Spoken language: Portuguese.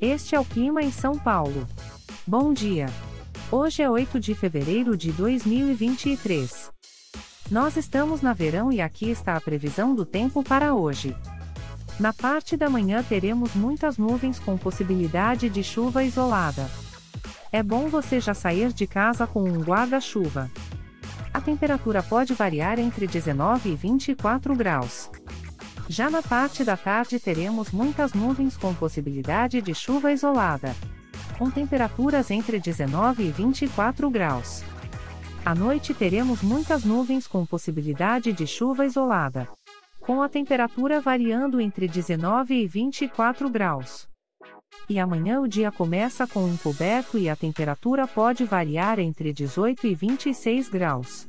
Este é o clima em São Paulo. Bom dia. Hoje é 8 de fevereiro de 2023. Nós estamos na verão e aqui está a previsão do tempo para hoje. Na parte da manhã teremos muitas nuvens com possibilidade de chuva isolada. É bom você já sair de casa com um guarda-chuva. A temperatura pode variar entre 19 e 24 graus. Já na parte da tarde teremos muitas nuvens com possibilidade de chuva isolada. Com temperaturas entre 19 e 24 graus. À noite teremos muitas nuvens com possibilidade de chuva isolada. Com a temperatura variando entre 19 e 24 graus. E amanhã o dia começa com um coberto e a temperatura pode variar entre 18 e 26 graus.